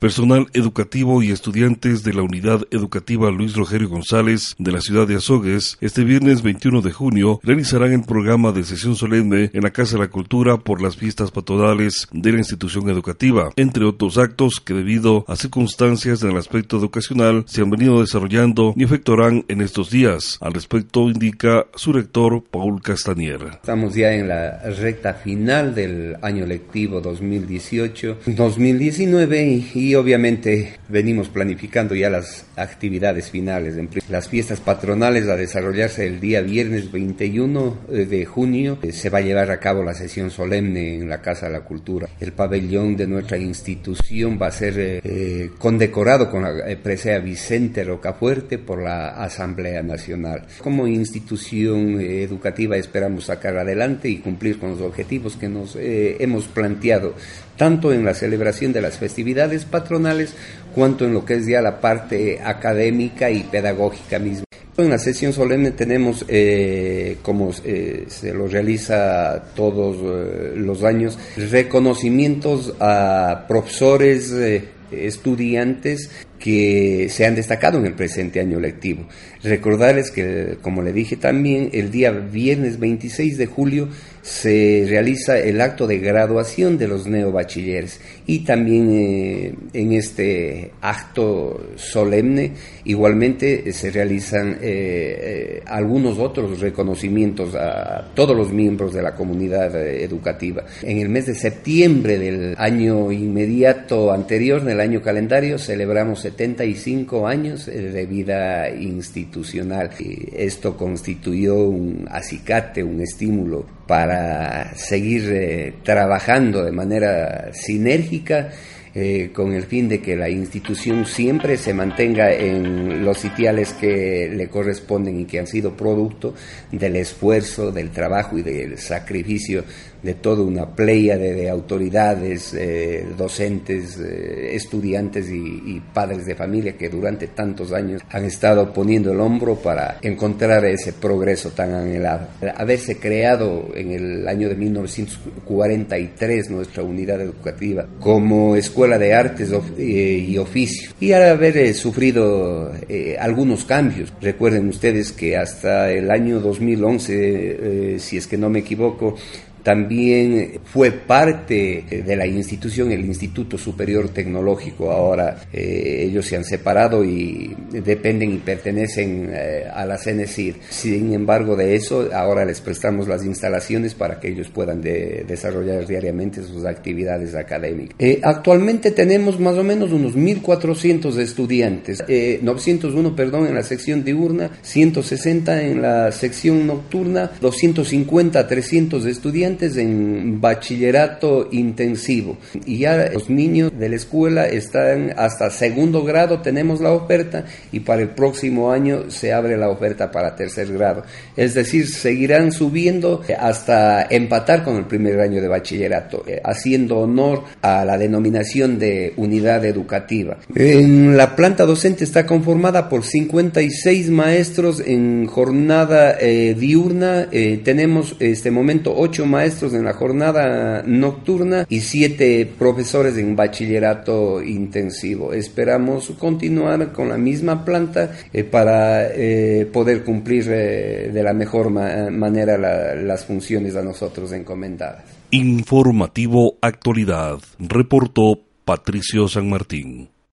Personal educativo y estudiantes de la Unidad Educativa Luis Rogerio González de la ciudad de Azogues, este viernes 21 de junio, realizarán el programa de sesión solemne en la Casa de la Cultura por las fiestas patronales de la institución educativa, entre otros actos que debido a circunstancias en el aspecto educacional se han venido desarrollando y efectuarán en estos días. Al respecto indica su rector Paul Castanier. Estamos ya en la recta final del año lectivo 2018-2019 y y obviamente venimos planificando ya las actividades finales. Las fiestas patronales a desarrollarse el día viernes 21 eh, de junio eh, se va a llevar a cabo la sesión solemne en la Casa de la Cultura. El pabellón de nuestra institución va a ser eh, condecorado con la presea Vicente Rocafuerte por la Asamblea Nacional. Como institución educativa esperamos sacar adelante y cumplir con los objetivos que nos hemos planteado tanto en la celebración de las festividades patronales cuanto en lo que es ya la parte académica y pedagógica misma. En la sesión solemne tenemos, eh, como eh, se lo realiza todos eh, los años, reconocimientos a profesores, estudiantes que se han destacado en el presente año lectivo. Recordarles que, como le dije también, el día viernes 26 de julio se realiza el acto de graduación de los neobachilleres y también eh, en este acto solemne igualmente se realizan eh, eh, algunos otros reconocimientos a todos los miembros de la comunidad educativa. En el mes de septiembre del año inmediato anterior, del año calendario, celebramos 75 años de vida institucional. Esto constituyó un acicate, un estímulo para seguir eh, trabajando de manera sinérgica eh, con el fin de que la institución siempre se mantenga en los sitiales que le corresponden y que han sido producto del esfuerzo, del trabajo y del sacrificio de toda una playa de, autoridades, eh, docentes, eh, estudiantes y, padres de familia que durante tantos años han estado poniendo el hombro para encontrar ese progreso tan anhelado. Haberse creado en el año de 1943 nuestra unidad educativa como escuela de artes eh, y oficio y haber sufrido algunos cambios. Recuerden ustedes que hasta el año 2011, si es que no me equivoco, también fue parte de la institución, el Instituto Superior Tecnológico. Ahora eh, ellos se han separado y dependen y pertenecen eh, a la CNCIR. Sin embargo, de eso, ahora les prestamos las instalaciones para que ellos puedan desarrollar diariamente sus actividades académicas. Eh, actualmente tenemos más o menos unos 1.400 estudiantes, 901, perdón, en la sección diurna, 160 en la sección nocturna, 250 300 estudiantes en bachillerato intensivo y ya los niños de la escuela están hasta segundo grado, tenemos la oferta y para el próximo año se abre la oferta para tercer grado. Es decir, seguirán subiendo hasta empatar con el primer año de bachillerato, eh, haciendo honor a la denominación de unidad educativa. En la planta docente está conformada por 56 maestros en jornada eh, diurna, eh, tenemos este momento 8 maestros maestros en la jornada nocturna y siete profesores en bachillerato intensivo. Esperamos continuar con la misma planta eh, para eh, poder cumplir eh, de la mejor manera las funciones a nosotros encomendadas. Informativo Actualidad, reportó Patricio San Martín.